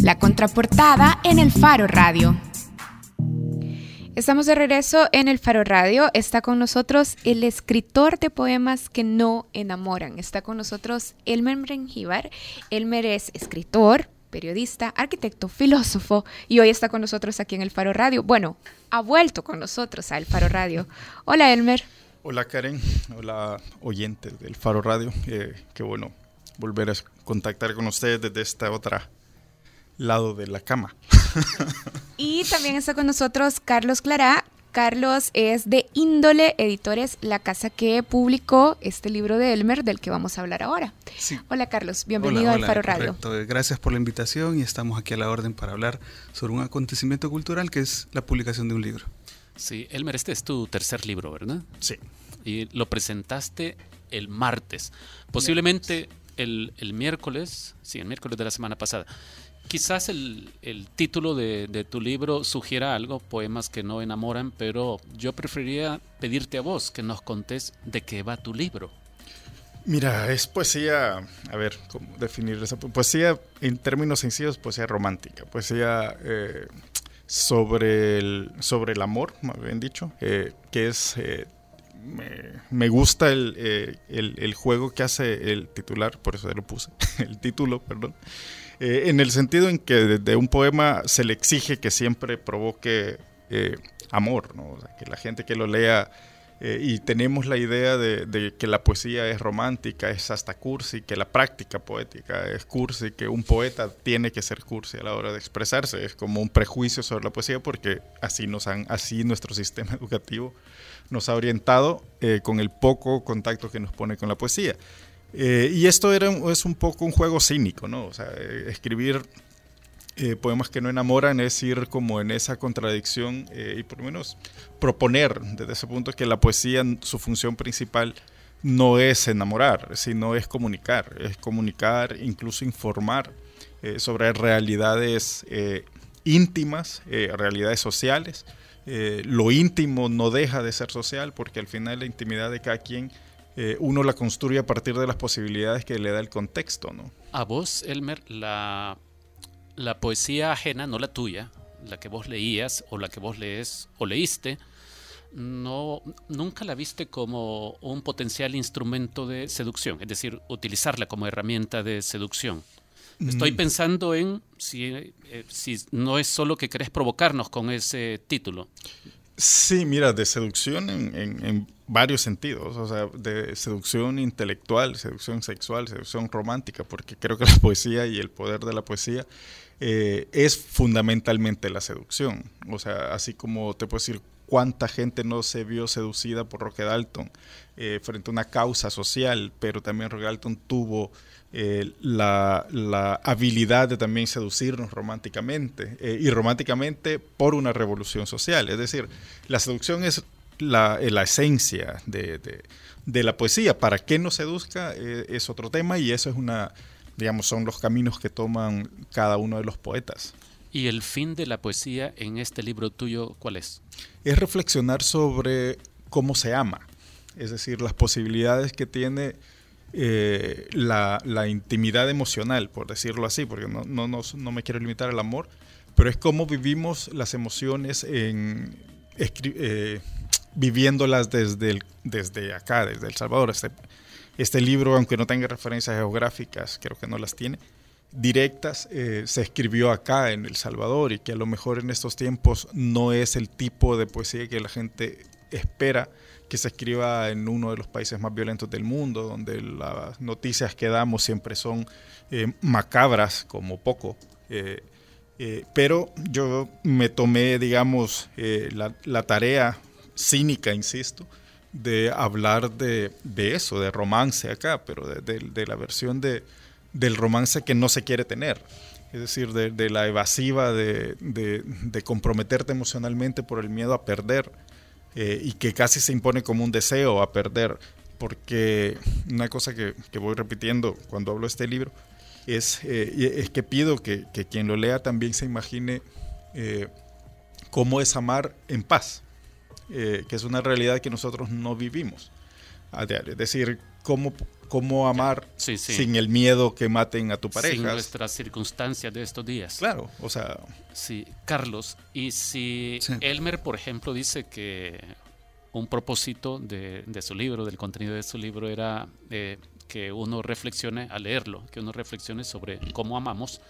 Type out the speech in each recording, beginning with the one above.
La contraportada en el Faro Radio. Estamos de regreso en el Faro Radio. Está con nosotros el escritor de poemas que no enamoran. Está con nosotros Elmer Mengíbar. Elmer es escritor, periodista, arquitecto, filósofo y hoy está con nosotros aquí en el Faro Radio. Bueno, ha vuelto con nosotros a El Faro Radio. Hola Elmer. Hola Karen, hola oyentes del Faro Radio. Eh, qué bueno volver a contactar con ustedes desde esta otra lado de la cama. y también está con nosotros Carlos Clará, Carlos es de Índole Editores, la casa que publicó este libro de Elmer del que vamos a hablar ahora. Hola Carlos, bienvenido al Faro Radio. Gracias por la invitación y estamos aquí a la orden para hablar sobre un acontecimiento cultural que es la publicación de un libro. Sí, Elmer, este es tu tercer libro, ¿verdad? Sí. Y lo presentaste el martes, posiblemente el, el miércoles, sí, el miércoles de la semana pasada. Quizás el, título de, tu libro sugiera algo, poemas que no enamoran, pero yo preferiría pedirte a vos que nos contés de qué va tu libro. Mira, es poesía, a ver, ¿cómo definir esa poesía? En términos sencillos, poesía romántica, poesía eh, sobre, el, sobre el amor, más bien dicho, eh, que es... Eh, me, gusta el, el, juego que hace el titular, por eso lo puse, el título, perdón, eh, en el sentido en que de, un poema se le exige que siempre provoque eh, amor, que la gente que lo lea eh, y tenemos la idea de, que la poesía es romántica, es hasta cursi, que la práctica poética es cursi, que un poeta tiene que ser cursi a la hora de expresarse. Es como un prejuicio sobre la poesía porque así, nos han, así nuestro sistema educativo nos ha orientado con el poco contacto que nos pone con la poesía. Eh, y esto era, es un poco un juego cínico, ¿no? O sea, eh, escribir eh, poemas que no enamoran es ir como en esa contradicción y por lo menos proponer desde ese punto que la poesía, su función principal no es enamorar, sino es comunicar, es comunicar, incluso informar sobre realidades íntimas, realidades sociales. lo íntimo no deja de ser social porque al final la intimidad de cada quien eh, uno la construye a partir de las posibilidades que le da el contexto, ¿no? A vos, Elmer, la, la poesía ajena, no la tuya, la que vos leías o la que vos lees o leíste, no, nunca la viste como un potencial instrumento de seducción, es decir, utilizarla como herramienta de seducción. Estoy mm. pensando en si, eh, si no es solo que querés provocarnos con ese título. Sí, mira, de seducción en, varios sentidos, o sea, de seducción intelectual, seducción sexual, seducción romántica, porque creo que la poesía y el poder de la poesía eh, es fundamentalmente la seducción. O sea, así como te puedo decir cuánta gente no se vio seducida por Roque Dalton eh, frente a una causa social, pero también Roque Dalton tuvo eh, la, habilidad de también seducirnos románticamente eh, y románticamente por una revolución social. Es decir, la seducción es la, esencia de, la poesía. Para que nos seduzca es otro tema y eso es una, digamos, son los caminos que toman cada uno de los poetas. ¿Y el fin de la poesía en este libro tuyo cuál es? Es reflexionar sobre cómo se ama, es decir, las posibilidades que tiene eh, la, intimidad emocional, por decirlo así, porque no, no, no, me quiero limitar al amor, pero es cómo vivimos las emociones en, eh, viviéndolas desde, desde acá, desde El Salvador. Este, este libro, aunque no tenga referencias geográficas, creo que no las tiene, directas, eh, se escribió acá en El Salvador y que a lo mejor en estos tiempos no es el tipo de poesía que la gente espera que se escriba en uno de los países más violentos del mundo, donde las noticias que damos siempre son eh, macabras como poco. Eh, pero yo me tomé, digamos, la, tarea cínica, insisto, de hablar de, eso, de romance acá, pero de, la versión de, del romance que no se quiere tener. Es decir, de, la evasiva de, comprometerte emocionalmente por el miedo a perder eh, y que casi se impone como un deseo a perder, porque una cosa que, voy repitiendo cuando hablo de este libro es, eh, es que pido que, quien lo lea también se imagine eh, cómo es amar en paz, que es una realidad que nosotros no vivimos. Es decir, cómo, cómo amar sin el miedo que maten a tu pareja. Sin nuestras circunstancias de estos días. Claro, o sea... Sí, Carlos, y si Elmer, por ejemplo, dice que un propósito de, su libro, del contenido de su libro, era eh, que uno reflexione al leerlo, que uno reflexione sobre cómo amamos.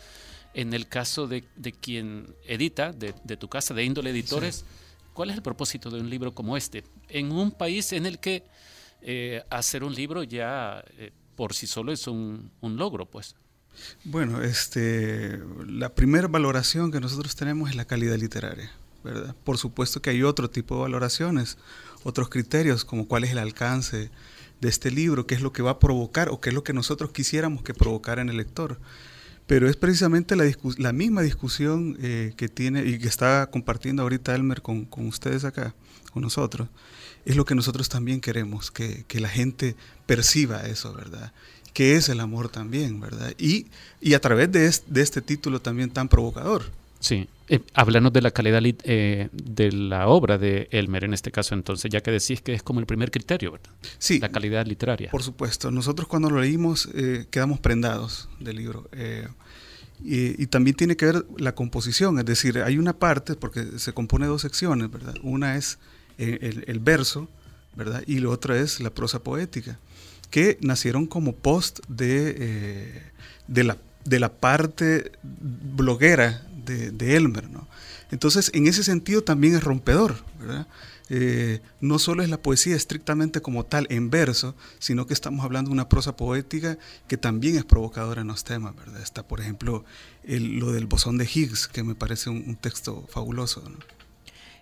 En el caso de, quien edita, de, tu casa, de índole editores, ¿cuál es el propósito de un libro como este? En un país en el que eh, hacer un libro ya eh, por sí solo es un, logro, pues. Bueno, este, la primera valoración que nosotros tenemos es la calidad literaria, ¿verdad? Por supuesto que hay otro tipo de valoraciones, otros criterios, como cuál es el alcance de este libro, qué es lo que va a provocar o qué es lo que nosotros quisiéramos que provocara en el lector. Pero es precisamente la, misma discusión eh, que tiene y que está compartiendo ahorita Elmer con, con ustedes acá, con nosotros, es lo que nosotros también queremos, que, la gente perciba eso, ¿verdad? Que es el amor también, ¿verdad? Y, y a través de, de este título también tan provocador. Sí, eh, háblanos de la calidad eh, de la obra de Elmer en este caso, entonces, ya que decís que es como el primer criterio, ¿verdad? Sí. La calidad literaria. Por supuesto. Nosotros cuando lo leímos eh, quedamos prendados del libro. Y, también tiene que ver la composición, es decir, hay una parte, porque se compone de dos secciones, ¿verdad? Una es el, verso, ¿verdad? Y la otra es la prosa poética, que nacieron como post de, eh, de, la, de la parte bloguera de, Elmer, ¿no? Entonces, en ese sentido también es rompedor, ¿verdad? Eh, no solo es la poesía estrictamente como tal en verso, sino que estamos hablando de una prosa poética que también es provocadora en los temas, ¿verdad? Está, por ejemplo, lo del bosón de Higgs, que me parece un, texto fabuloso.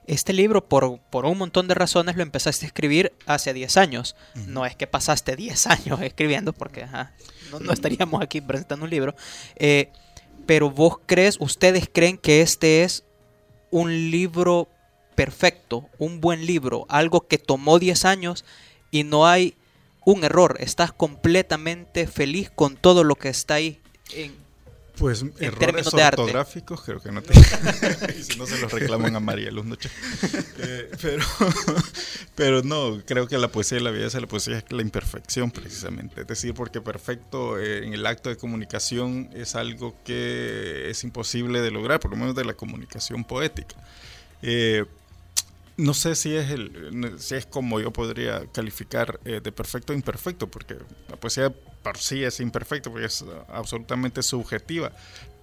Este libro, por, por, un montón de razones, lo empezaste a escribir hace 10 años. No es que pasaste 10 años escribiendo, porque no, estaríamos aquí presentando un libro. Eh, pero vos crees, ustedes creen que este es un libro perfecto, un buen libro, algo que tomó 10 años y no hay un error. Estás completamente feliz con todo lo que está ahí en, pues errores ortográficos creo que no tiene. y si no se los reclaman a María Luz Noche. Eh, pero, pero no, creo que la poesía de la belleza, la poesía es la imperfección precisamente. Es decir, porque perfecto eh, en el acto de comunicación es algo que es imposible de lograr, por lo menos de la comunicación poética. Eh, no sé si es el si es como yo podría calificar de perfecto o imperfecto, porque la poesía por sí es imperfecto, porque es absolutamente subjetiva,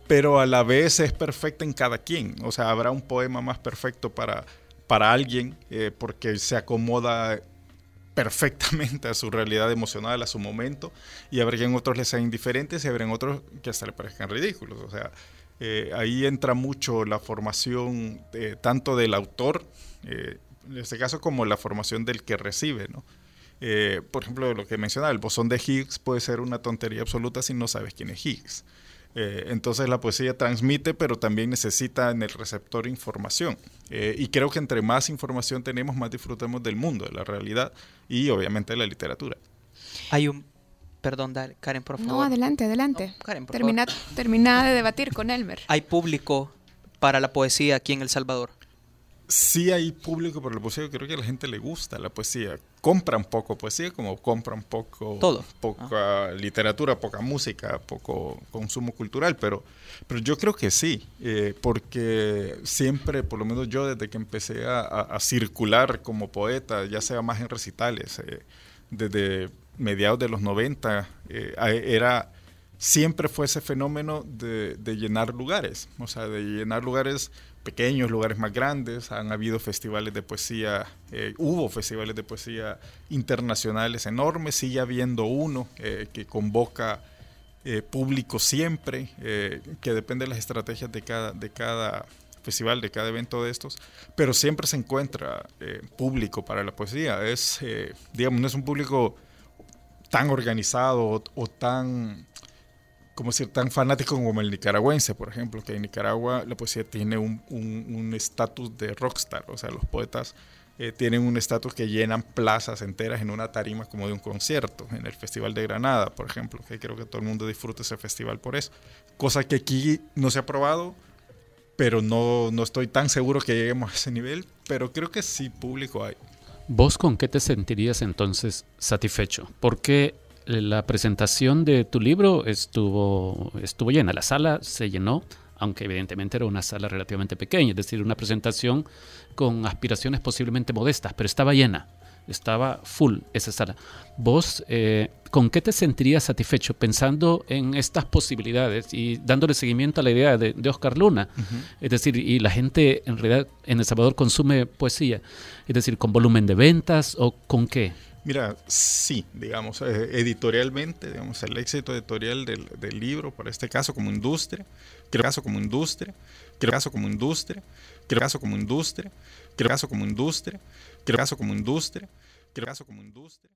pero a la vez es perfecta en cada quien. O sea, habrá un poema más perfecto para, para alguien eh, porque se acomoda perfectamente a su realidad emocional, a su momento, y habrá quien otros les sean indiferentes y habrá otros que hasta le parezcan ridículos. O sea, eh, ahí entra mucho la formación eh, tanto del autor, en este caso, como la formación del que recibe, ¿no? Eh, por ejemplo, lo que mencionaba, el bosón de Higgs puede ser una tontería absoluta si no sabes quién es Higgs. Eh, entonces la poesía transmite, pero también necesita en el receptor información. Eh, y creo que entre más información tenemos, más disfrutamos del mundo, de la realidad y obviamente de la literatura. Hay un... Perdón, Karen, por favor. No, adelante, adelante. Karen, por termina, termina de debatir con Elmer. ¿Hay público para la poesía aquí en El Salvador? Sí hay público por la poesía, creo que a la gente le gusta la poesía. Compran poco poesía, como compran poco Todo. poca literatura, poca música, poco consumo cultural, pero, pero yo creo que sí, eh, porque siempre, por lo menos yo desde que empecé a, circular como poeta, ya sea más en recitales, eh, desde mediados de los 90, eh, era siempre fue ese fenómeno de, llenar lugares, o sea, de llenar lugares pequeños, lugares más grandes, han habido festivales de poesía, eh, hubo festivales de poesía internacionales enormes, sigue habiendo uno eh, que convoca eh, público siempre, que depende de las estrategias de cada, de cada festival, de cada evento de estos, pero siempre se encuentra público para la poesía. Es, digamos, no es un público tan organizado o tan como decir, tan fanático como el nicaragüense, por ejemplo, que en Nicaragua la poesía tiene un estatus de rockstar, o sea, los poetas eh, tienen un estatus que llenan plazas enteras en una tarima como de un concierto, en el Festival de Granada, por ejemplo, que creo que todo el mundo disfruta ese festival por eso, cosa que aquí no se ha probado, pero no, no estoy tan seguro que lleguemos a ese nivel, pero creo que sí público hay. ¿Vos con qué te sentirías entonces satisfecho? ¿Por qué la presentación de tu libro estuvo, estuvo llena, la sala se llenó, aunque evidentemente era una sala relativamente pequeña, es decir, una presentación con aspiraciones posiblemente modestas, pero estaba llena, estaba full esa sala. ¿Vos eh, con qué te sentirías satisfecho pensando en estas posibilidades y dándole seguimiento a la idea de, Oscar Luna? Es decir, y la gente en realidad en El Salvador consume poesía, es decir, con volumen de ventas o con qué? Mira, sí, digamos, eh, editorialmente, digamos, el éxito editorial del, del, libro, por este caso como industria, creo caso como industria, creo caso como industria, creo caso como industria, creo caso como industria, creo caso como industria, creo caso como industria.